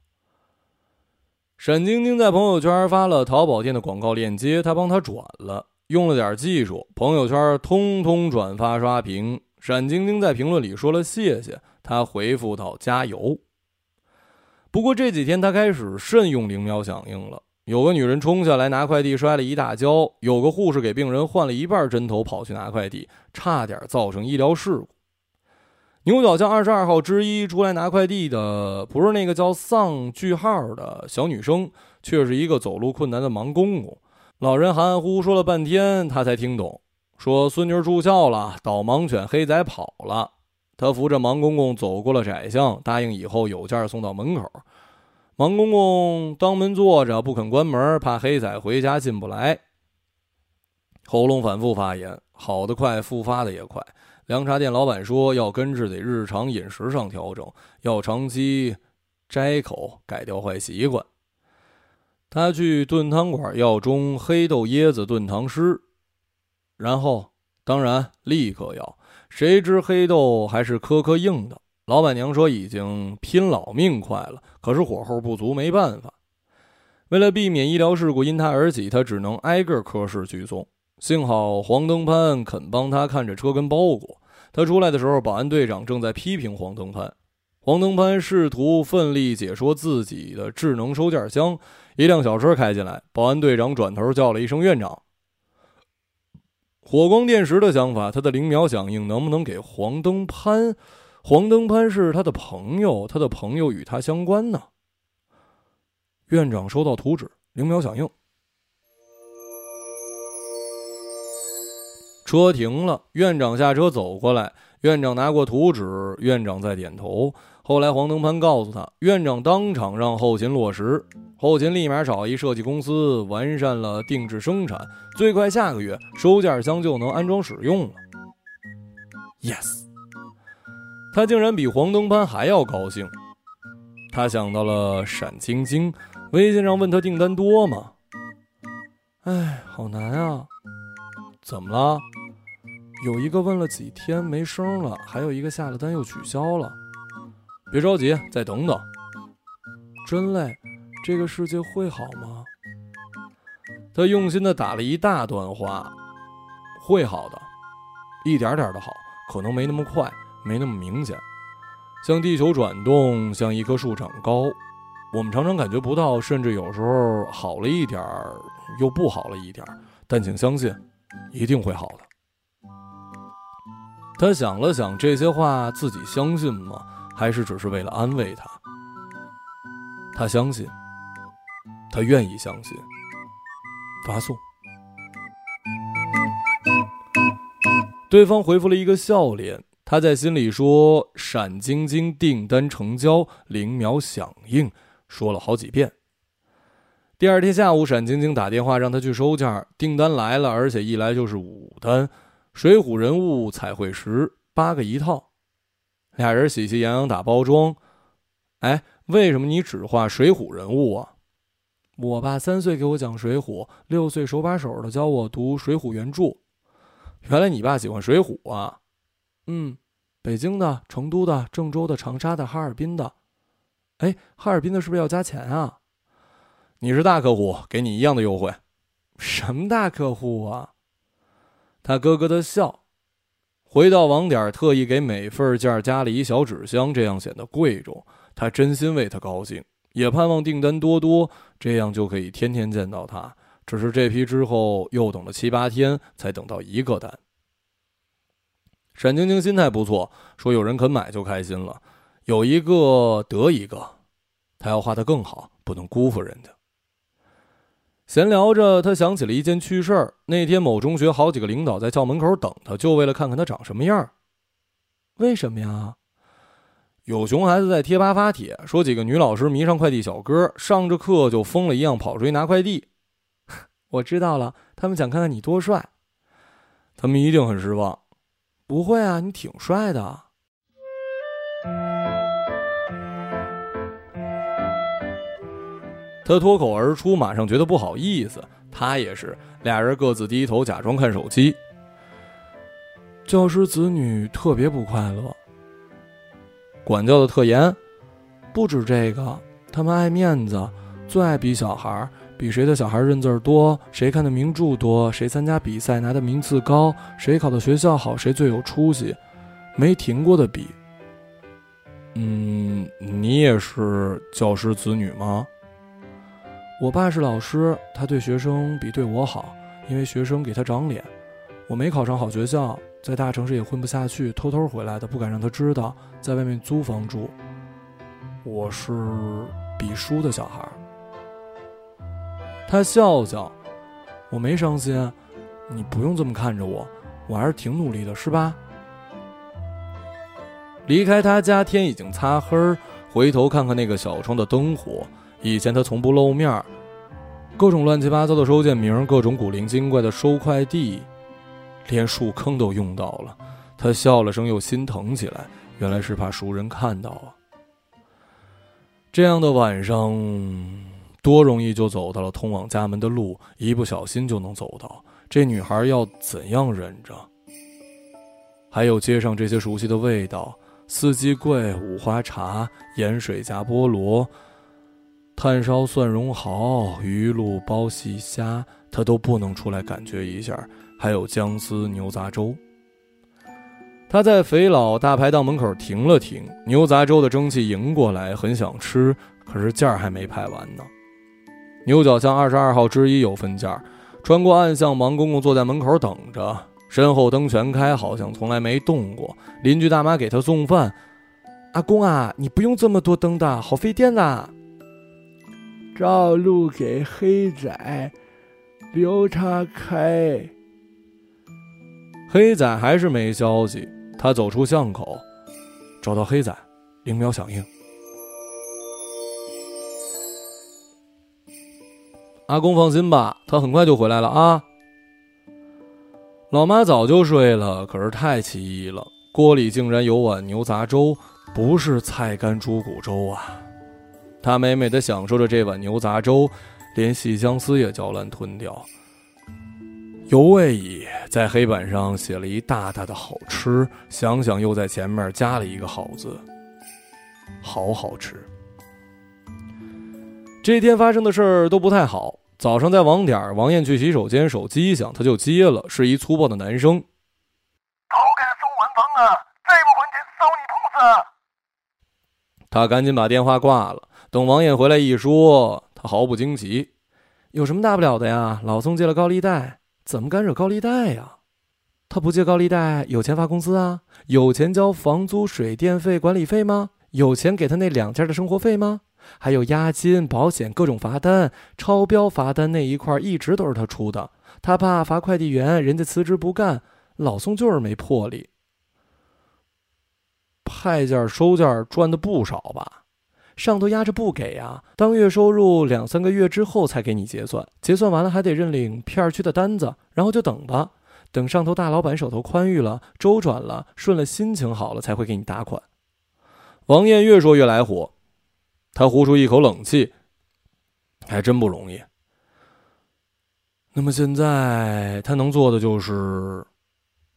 沈晶晶在朋友圈发了淘宝店的广告链接，他帮他转了，用了点技术，朋友圈通通转发刷屏。闪晶晶在评论里说了谢谢，他回复道：“加油。”不过这几天他开始慎用灵苗响应了。有个女人冲下来拿快递，摔了一大跤；有个护士给病人换了一半针头，跑去拿快递，差点造成医疗事故。牛角巷二十二号之一出来拿快递的，不是那个叫丧句号的小女生，却是一个走路困难的盲公公。老人含含糊糊说了半天，他才听懂，说孙女住校了，导盲犬黑仔跑了。他扶着盲公公走过了窄巷，答应以后有件送到门口。盲公公当门坐着，不肯关门，怕黑仔回家进不来。喉咙反复发炎，好的快，复发的也快。凉茶店老板说要根治，得日常饮食上调整，要长期摘口，改掉坏习惯。他去炖汤馆要中黑豆椰子炖糖师，然后当然立刻要。谁知黑豆还是颗颗硬的。老板娘说已经拼老命快了，可是火候不足，没办法。为了避免医疗事故因他而起，他只能挨个科室去送。幸好黄登攀肯帮他看着车跟包裹。他出来的时候，保安队长正在批评黄登攀。黄登攀试图奋力解说自己的智能收件箱。一辆小车开进来，保安队长转头叫了一声院长。火光电石的想法，他的灵苗响应能不能给黄登攀？黄登攀是他的朋友，他的朋友与他相关呢。院长收到图纸，灵苗响应。车停了，院长下车走过来，院长拿过图纸，院长在点头。后来黄登攀告诉他，院长当场让后勤落实。后勤立马找一设计公司完善了定制生产，最快下个月收件箱就能安装使用了。Yes，他竟然比黄登攀还要高兴。他想到了闪晶晶，微信上问他订单多吗？哎，好难啊！怎么了？有一个问了几天没声了，还有一个下了单又取消了。别着急，再等等。真累。这个世界会好吗？他用心的打了一大段话，会好的，一点点的好，可能没那么快，没那么明显。像地球转动，像一棵树长高，我们常常感觉不到，甚至有时候好了一点儿，又不好了一点儿。但请相信，一定会好的。他想了想，这些话自己相信吗？还是只是为了安慰他？他相信。他愿意相信。发送。对方回复了一个笑脸。他在心里说：“闪晶晶订单成交，零秒响应。”说了好几遍。第二天下午，闪晶晶打电话让他去收件，订单来了，而且一来就是五单，水浒人物彩绘石八个一套。俩人喜气洋洋打包装。哎，为什么你只画水浒人物啊？我爸三岁给我讲《水浒》，六岁手把手的教我读《水浒》原著。原来你爸喜欢《水浒》啊？嗯，北京的、成都的、郑州的、长沙的、哈尔滨的。哎，哈尔滨的是不是要加钱啊？你是大客户，给你一样的优惠。什么大客户啊？他咯咯的笑。回到网点，特意给每份件加了一小纸箱，这样显得贵重。他真心为他高兴，也盼望订单多多，这样就可以天天见到他。只是这批之后又等了七八天，才等到一个单。沈晶晶心态不错，说有人肯买就开心了，有一个得一个，他要画得更好，不能辜负人家。闲聊着，他想起了一件趣事儿。那天某中学好几个领导在校门口等他，就为了看看他长什么样。为什么呀？有熊孩子在贴吧发帖说，几个女老师迷上快递小哥，上着课就疯了一样跑出去拿快递。我知道了，他们想看看你多帅。他们一定很失望。不会啊，你挺帅的。他脱口而出，马上觉得不好意思。他也是，俩人各自低头，假装看手机。教师子女特别不快乐，管教的特严。不止这个，他们爱面子，最爱比小孩，比谁的小孩认字多，谁看的名著多，谁参加比赛拿的名次高，谁考的学校好，谁最有出息，没停过的比。嗯，你也是教师子女吗？我爸是老师，他对学生比对我好，因为学生给他长脸。我没考上好学校，在大城市也混不下去，偷偷回来的，不敢让他知道，在外面租房住。我是比输的小孩。他笑笑，我没伤心，你不用这么看着我，我还是挺努力的，是吧？离开他家，天已经擦黑儿，回头看看那个小窗的灯火。以前他从不露面各种乱七八糟的收件名，各种古灵精怪的收快递，连树坑都用到了。他笑了声，又心疼起来，原来是怕熟人看到啊。这样的晚上，多容易就走到了通往家门的路，一不小心就能走到。这女孩要怎样忍着？还有街上这些熟悉的味道：四季桂、五花茶、盐水加菠萝。炭烧蒜蓉蚝、鱼露包细虾，他都不能出来感觉一下。还有姜丝牛杂粥。他在肥佬大排档门口停了停，牛杂粥的蒸汽迎过来，很想吃，可是件还没排完呢。牛角巷二十二号之一有分件，穿过暗巷，王公公坐在门口等着，身后灯全开，好像从来没动过。邻居大妈给他送饭。阿公啊，你不用这么多灯的，好费电呐。照路给黑仔，留他开。黑仔还是没消息。他走出巷口，找到黑仔，灵苗响应。阿公放心吧，他很快就回来了啊。老妈早就睡了，可是太奇异了，锅里竟然有碗牛杂粥，不是菜干猪骨粥啊。他美美的享受着这碗牛杂粥，连细姜丝也嚼烂吞掉。尤卫乙在黑板上写了一大大的“好吃”，想想又在前面加了一个“好”字，好好吃。这天发生的事儿都不太好。早上在网点，王艳去洗手间，手机一响，他就接了，是一粗暴的男生：“头给他送完房啊，再不还钱，烧你铺子！”他赶紧把电话挂了。等王艳回来一说，他毫不惊奇：“有什么大不了的呀？老宋借了高利贷，怎么敢惹高利贷呀？他不借高利贷，有钱发工资啊？有钱交房租、水电费、管理费吗？有钱给他那两家的生活费吗？还有押金、保险、各种罚单、超标罚单那一块，一直都是他出的。他怕罚快递员，人家辞职不干，老宋就是没魄力。派件收件赚的不少吧？”上头压着不给呀，当月收入两三个月之后才给你结算，结算完了还得认领片区的单子，然后就等吧，等上头大老板手头宽裕了，周转了，顺了，心情好了才会给你打款。王艳越说越来火，他呼出一口冷气，还真不容易。那么现在他能做的就是，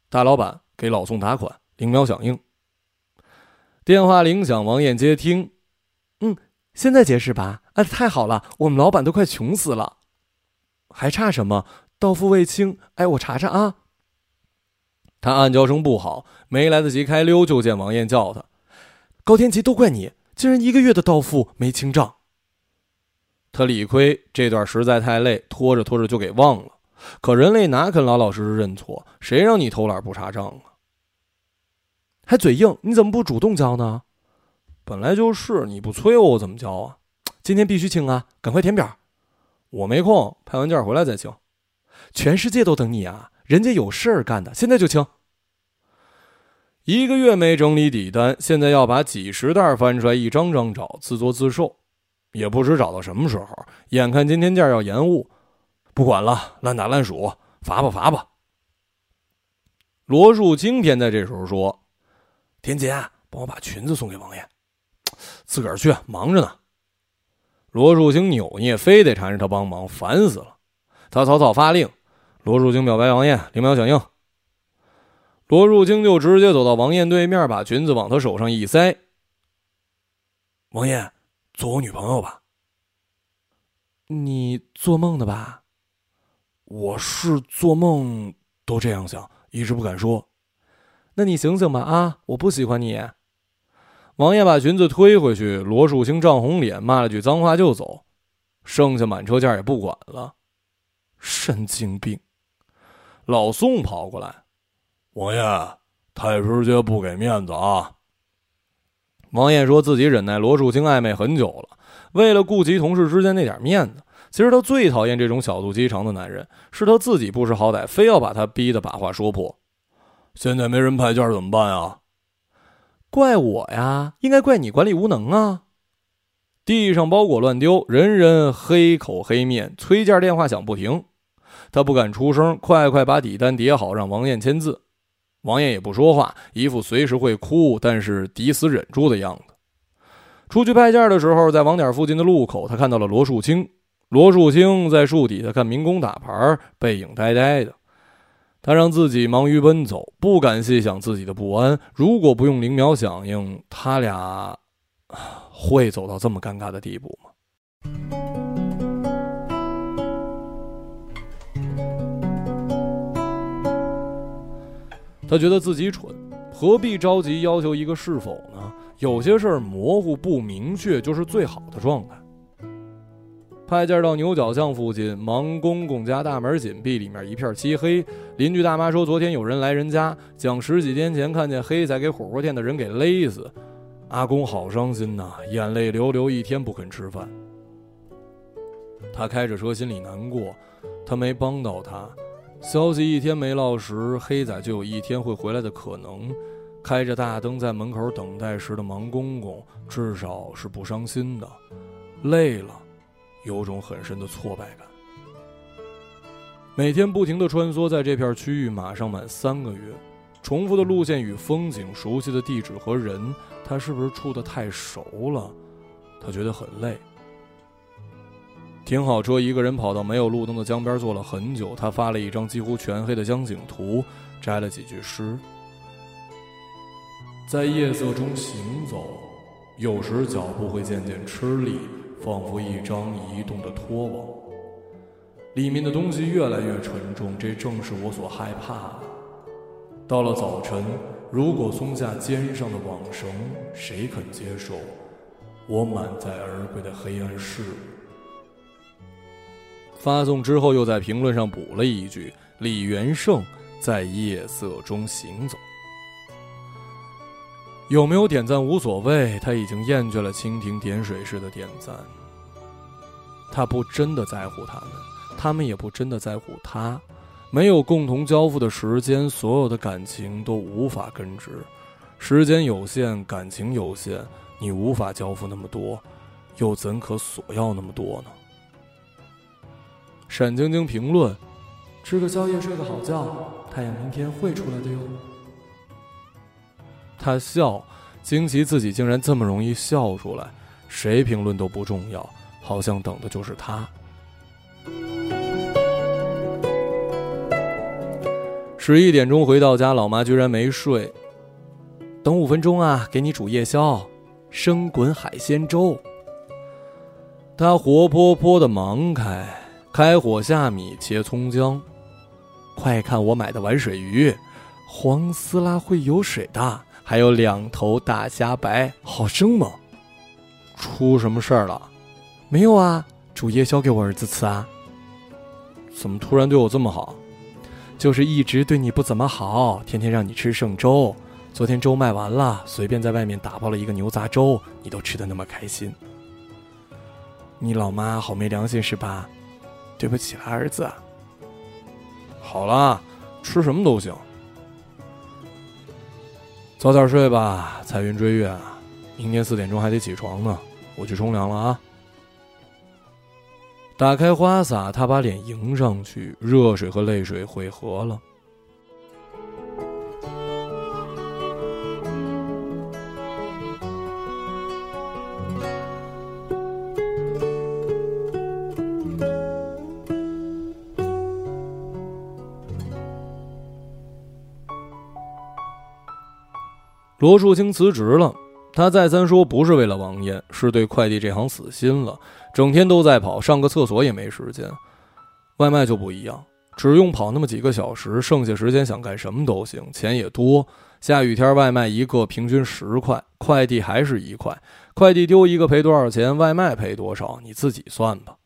大老板给老宋打款，零秒响应。电话铃响，王艳接听。现在结识吧？哎，太好了，我们老板都快穷死了。还差什么？到付未清。哎，我查查啊。他暗叫声不好，没来得及开溜，就见王艳叫他：“高天琪，都怪你，竟然一个月的到付没清账。”他理亏，这段实在太累，拖着拖着就给忘了。可人类哪肯老老实实认错？谁让你偷懒不查账啊？还嘴硬，你怎么不主动交呢？本来就是，你不催我，我怎么交啊？今天必须清啊！赶快填表。我没空，拍完件回来再清。全世界都等你啊！人家有事儿干的，现在就清。一个月没整理底单，现在要把几十袋翻出来一张张找，自作自受，也不知找到什么时候。眼看今天件要延误，不管了，烂打烂数，罚吧罚吧。罗树清偏在这时候说：“田姐，帮我把裙子送给王爷。”自个儿去，忙着呢。罗树清扭捏，非得缠着他帮忙，烦死了。他草草发令：“罗树清表白王爷，零秒响应。”罗树清就直接走到王艳对面，把裙子往他手上一塞。王艳，做我女朋友吧。你做梦的吧？我是做梦都这样想，一直不敢说。那你醒醒吧啊！我不喜欢你。王爷把裙子推回去，罗树清涨红脸，骂了句脏话就走，剩下满车件也不管了。神经病！老宋跑过来。王爷，太师爷不给面子啊！王爷说自己忍耐罗树清暧昧很久了，为了顾及同事之间那点面子。其实他最讨厌这种小肚鸡肠的男人，是他自己不识好歹，非要把他逼得把话说破。现在没人派件怎么办啊？怪我呀？应该怪你管理无能啊！地上包裹乱丢，人人黑口黑面，催件电话响不停。他不敢出声，快快把底单叠好，让王艳签字。王艳也不说话，一副随时会哭，但是抵死忍住的样子。出去派件的时候，在网点附近的路口，他看到了罗树清。罗树清在树底下看民工打牌，背影呆呆的。他让自己忙于奔走，不敢细想自己的不安。如果不用零秒响应，他俩会走到这么尴尬的地步吗？他觉得自己蠢，何必着急要求一个是否呢？有些事儿模糊不明确就是最好的状态。派件到牛角巷附近，王公公家大门紧闭，里面一片漆黑。邻居大妈说，昨天有人来人家，讲十几天前看见黑仔给火锅店的人给勒死。阿公好伤心呐，眼泪流流，一天不肯吃饭。他开着车，心里难过，他没帮到他。消息一天没落实，黑仔就有一天会回来的可能。开着大灯在门口等待时的王公公，至少是不伤心的。累了，有种很深的挫败感。每天不停的穿梭在这片区域，马上满三个月，重复的路线与风景，熟悉的地址和人，他是不是处的太熟了？他觉得很累。停好车，一个人跑到没有路灯的江边坐了很久。他发了一张几乎全黑的江景图，摘了几句诗：在夜色中行走，有时脚步会渐渐吃力，仿佛一张移动的拖网。里面的东西越来越沉重，这正是我所害怕的。到了早晨，如果松下肩上的网绳，谁肯接受我满载而归的黑暗事物？发送之后，又在评论上补了一句：“李元胜在夜色中行走。”有没有点赞无所谓，他已经厌倦了蜻蜓点水式的点赞。他不真的在乎他们，他们也不真的在乎他。没有共同交付的时间，所有的感情都无法根植。时间有限，感情有限，你无法交付那么多，又怎可索要那么多呢？沈晶晶评论：“吃个宵夜，睡个好觉，太阳明天会出来的哟。”他笑，惊奇自己竟然这么容易笑出来。谁评论都不重要，好像等的就是他。十一点钟回到家，老妈居然没睡。等五分钟啊，给你煮夜宵，生滚海鲜粥。他活泼泼的忙开。开火下米，切葱姜。快看我买的玩水鱼，黄丝拉会游水的，还有两头大虾白，好生猛。出什么事儿了？没有啊，煮夜宵给我儿子吃啊。怎么突然对我这么好？就是一直对你不怎么好，天天让你吃剩粥。昨天粥卖完了，随便在外面打包了一个牛杂粥，你都吃的那么开心。你老妈好没良心是吧？对不起了，儿子。好了，吃什么都行。早点睡吧，彩云追月，明天四点钟还得起床呢。我去冲凉了啊。打开花洒，他把脸迎上去，热水和泪水汇合了。罗树清辞职了，他再三说不是为了王艳，是对快递这行死心了。整天都在跑，上个厕所也没时间。外卖就不一样，只用跑那么几个小时，剩下时间想干什么都行，钱也多。下雨天外卖一个平均十块，快递还是一块。快递丢一个赔多少钱？外卖赔多少？你自己算吧。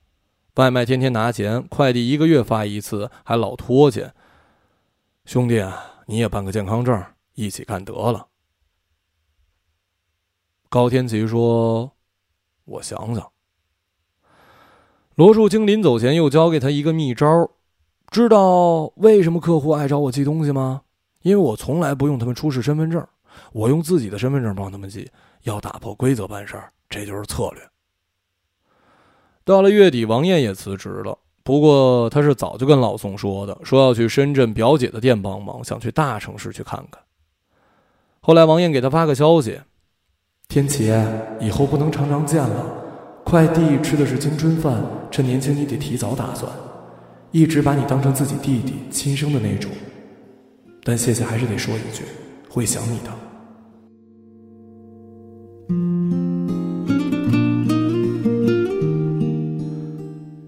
外卖天天拿钱，快递一个月发一次，还老拖欠。兄弟啊，你也办个健康证，一起干得了。高天琪说：“我想想。”罗树清临走前又教给他一个秘招，知道为什么客户爱找我寄东西吗？因为我从来不用他们出示身份证，我用自己的身份证帮他们寄。要打破规则办事儿，这就是策略。到了月底，王艳也辞职了，不过他是早就跟老宋说的，说要去深圳表姐的店帮忙，想去大城市去看看。后来王艳给他发个消息：“天琪，以后不能常常见了。”快递吃的是青春饭，趁年轻你得提早打算。一直把你当成自己弟弟，亲生的那种。但谢谢还是得说一句，会想你的。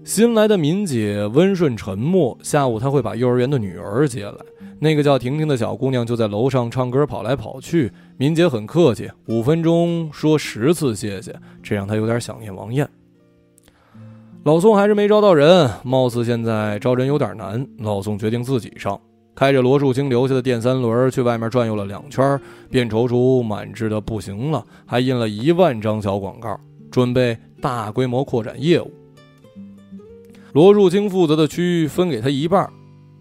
新来的敏姐温顺沉默，下午她会把幼儿园的女儿接来。那个叫婷婷的小姑娘就在楼上唱歌，跑来跑去。敏姐很客气，五分钟说十次谢谢，这让她有点想念王艳。老宋还是没招到人，貌似现在招人有点难。老宋决定自己上，开着罗树清留下的电三轮去外面转悠了两圈，便踌躇满志的不行了，还印了一万张小广告，准备大规模扩展业务。罗树清负责的区域分给他一半。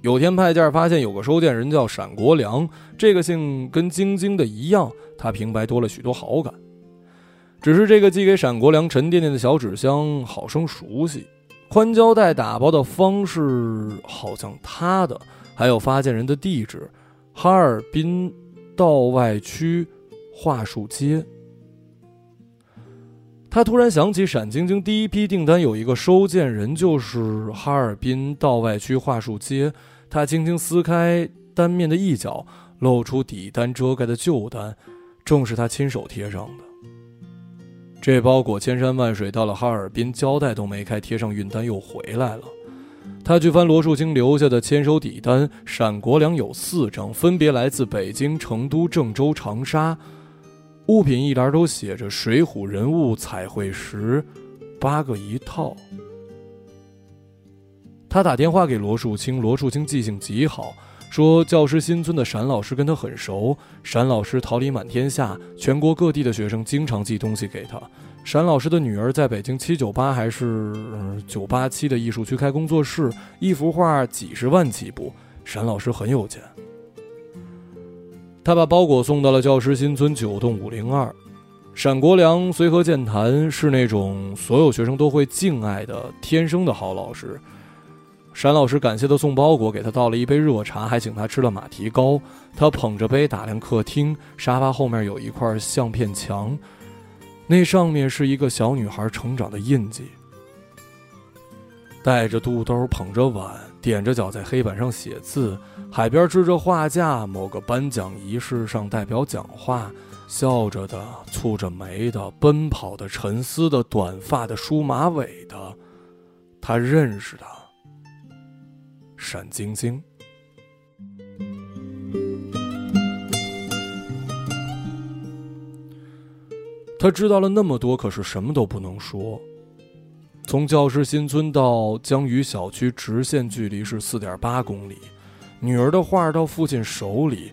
有天派件发现有个收件人叫闪国良，这个姓跟晶晶的一样，他平白多了许多好感。只是这个寄给闪国良沉甸甸的小纸箱好生熟悉，宽胶带打包的方式好像他的，还有发件人的地址：哈尔滨道外区桦树街。他突然想起闪晶晶第一批订单有一个收件人就是哈尔滨道外区桦树街。他轻轻撕开单面的一角，露出底单遮盖的旧单，正是他亲手贴上的。这包裹千山万水到了哈尔滨，胶带都没开，贴上运单又回来了。他去翻罗树清留下的签收底单，闪国良有四张，分别来自北京、成都、郑州、长沙。物品一栏都写着“水浒人物彩绘石”，八个一套。他打电话给罗树清，罗树清记性极好，说教师新村的闪老师跟他很熟，闪老师桃李满天下，全国各地的学生经常寄东西给他。闪老师的女儿在北京七九八还是九八七的艺术区开工作室，一幅画几十万起步，闪老师很有钱。他把包裹送到了教师新村九栋五零二。闪国良随和健谈，是那种所有学生都会敬爱的天生的好老师。闪老师感谢他送包裹，给他倒了一杯热茶，还请他吃了马蹄糕。他捧着杯打量客厅，沙发后面有一块相片墙，那上面是一个小女孩成长的印记。带着肚兜，捧着碗，踮着脚在黑板上写字。海边支着画架，某个颁奖仪式上代表讲话，笑着的，蹙着眉的，奔跑的，沉思的，短发的，梳马尾的，他认识的，闪晶晶。他知道了那么多，可是什么都不能说。从教师新村到江鱼小区，直线距离是四点八公里。女儿的画到父亲手里，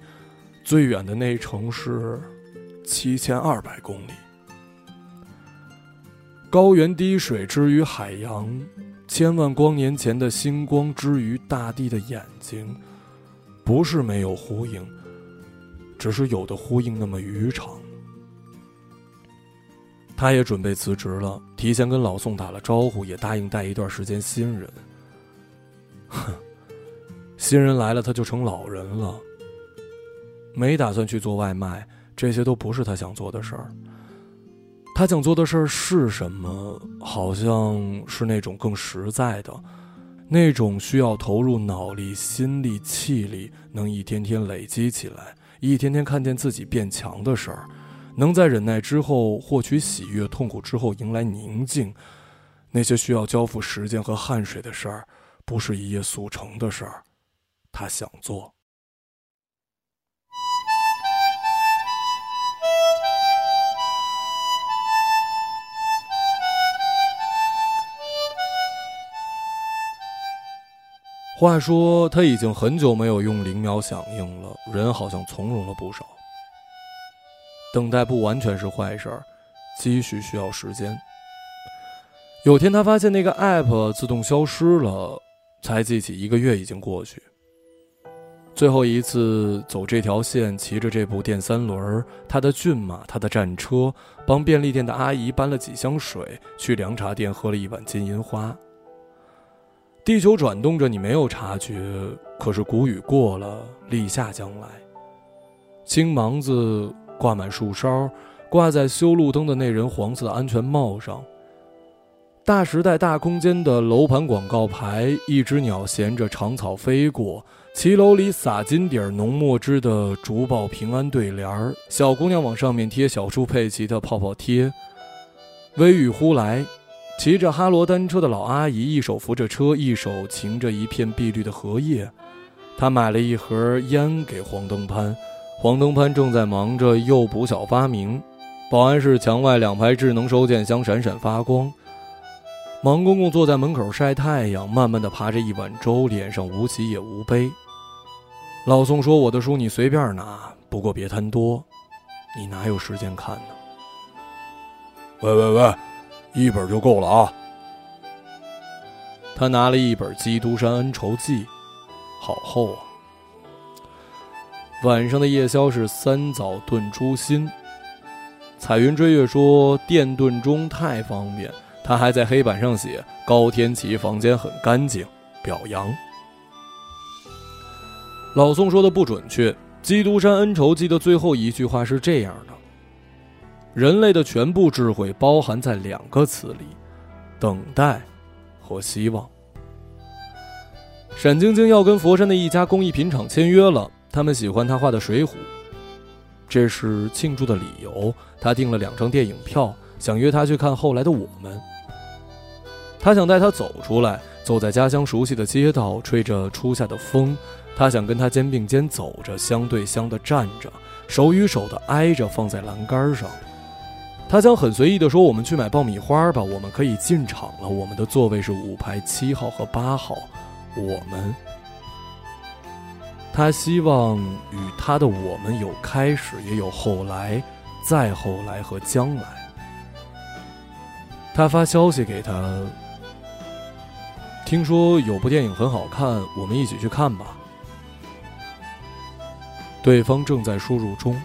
最远的那城是，七千二百公里。高原滴水之于海洋，千万光年前的星光之于大地的眼睛，不是没有呼应，只是有的呼应那么愚长。他也准备辞职了，提前跟老宋打了招呼，也答应带一段时间新人。哼，新人来了，他就成老人了。没打算去做外卖，这些都不是他想做的事儿。他想做的事儿是什么？好像是那种更实在的，那种需要投入脑力、心力、气力，能一天天累积起来，一天天看见自己变强的事儿。能在忍耐之后获取喜悦，痛苦之后迎来宁静，那些需要交付时间和汗水的事儿，不是一夜速成的事儿。他想做。话说，他已经很久没有用零秒响应了，人好像从容了不少。等待不完全是坏事儿，积蓄需要时间。有天他发现那个 app 自动消失了，才记起一个月已经过去。最后一次走这条线，骑着这部电三轮，他的骏马，他的战车，帮便利店的阿姨搬了几箱水，去凉茶店喝了一碗金银花。地球转动着，你没有察觉，可是谷雨过了，立夏将来。青芒子。挂满树梢，挂在修路灯的那人黄色的安全帽上。大时代大空间的楼盘广告牌，一只鸟衔着长草飞过。骑楼里撒金底儿浓墨汁的竹报平安对联儿，小姑娘往上面贴小猪佩奇的泡泡贴。微雨忽来，骑着哈罗单车的老阿姨，一手扶着车，一手擎着一片碧绿的荷叶。她买了一盒烟给黄登攀。黄登攀正在忙着诱捕小发明，保安室墙外两排智能收件箱闪闪发光。王公公坐在门口晒太阳，慢慢的扒着一碗粥，脸上无喜也无悲。老宋说：“我的书你随便拿，不过别贪多，你哪有时间看呢？”喂喂喂，一本就够了啊！他拿了一本《基督山恩仇记》，好厚啊。晚上的夜宵是三枣炖猪心。彩云追月说电炖盅太方便，他还在黑板上写高天齐房间很干净，表扬。老宋说的不准确，《基督山恩仇记》的最后一句话是这样的：人类的全部智慧包含在两个词里，等待和希望。闪晶晶要跟佛山的一家工艺品厂签约了。他们喜欢他画的水浒，这是庆祝的理由。他订了两张电影票，想约他去看后来的我们。他想带他走出来，走在家乡熟悉的街道，吹着初夏的风。他想跟她肩并肩走着，相对相的站着，手与手的挨着，放在栏杆上。他将很随意的说：“我们去买爆米花吧，我们可以进场了。我们的座位是五排七号和八号。我们。”他希望与他的我们有开始，也有后来，再后来和将来。他发消息给他，听说有部电影很好看，我们一起去看吧。对方正在输入中，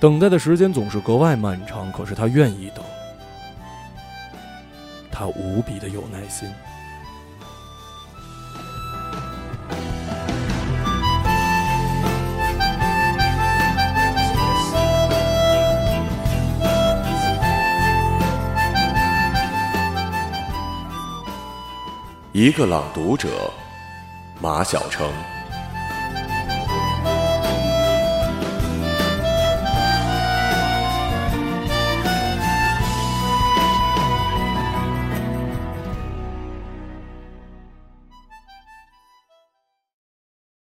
等待的时间总是格外漫长，可是他愿意等，他无比的有耐心。一个朗读者，马晓成。